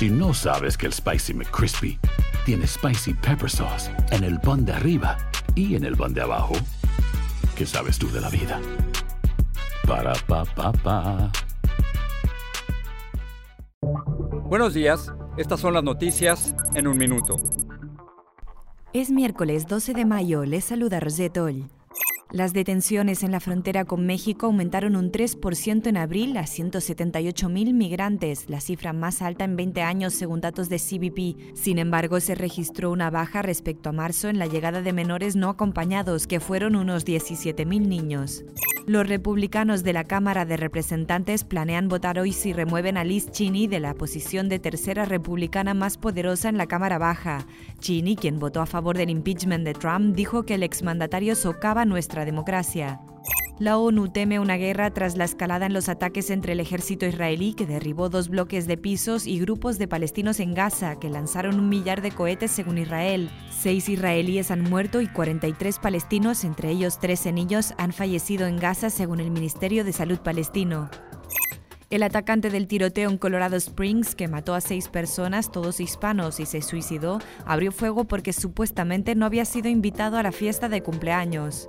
Si no sabes que el Spicy McCrispy tiene Spicy Pepper Sauce en el pan de arriba y en el pan de abajo, ¿qué sabes tú de la vida? Para, pa, pa, pa. Buenos días, estas son las noticias en un minuto. Es miércoles 12 de mayo, les saluda Rosette Oll. Las detenciones en la frontera con México aumentaron un 3% en abril a 178.000 migrantes, la cifra más alta en 20 años según datos de CBP. Sin embargo, se registró una baja respecto a marzo en la llegada de menores no acompañados, que fueron unos 17.000 niños. Los republicanos de la Cámara de Representantes planean votar hoy si remueven a Liz Cheney de la posición de tercera republicana más poderosa en la Cámara Baja. Cheney, quien votó a favor del impeachment de Trump, dijo que el exmandatario socava nuestra democracia. La ONU teme una guerra tras la escalada en los ataques entre el ejército israelí que derribó dos bloques de pisos y grupos de palestinos en Gaza que lanzaron un millar de cohetes según Israel. Seis israelíes han muerto y 43 palestinos, entre ellos 13 niños, han fallecido en Gaza según el Ministerio de Salud palestino. El atacante del tiroteo en Colorado Springs, que mató a seis personas, todos hispanos, y se suicidó, abrió fuego porque supuestamente no había sido invitado a la fiesta de cumpleaños.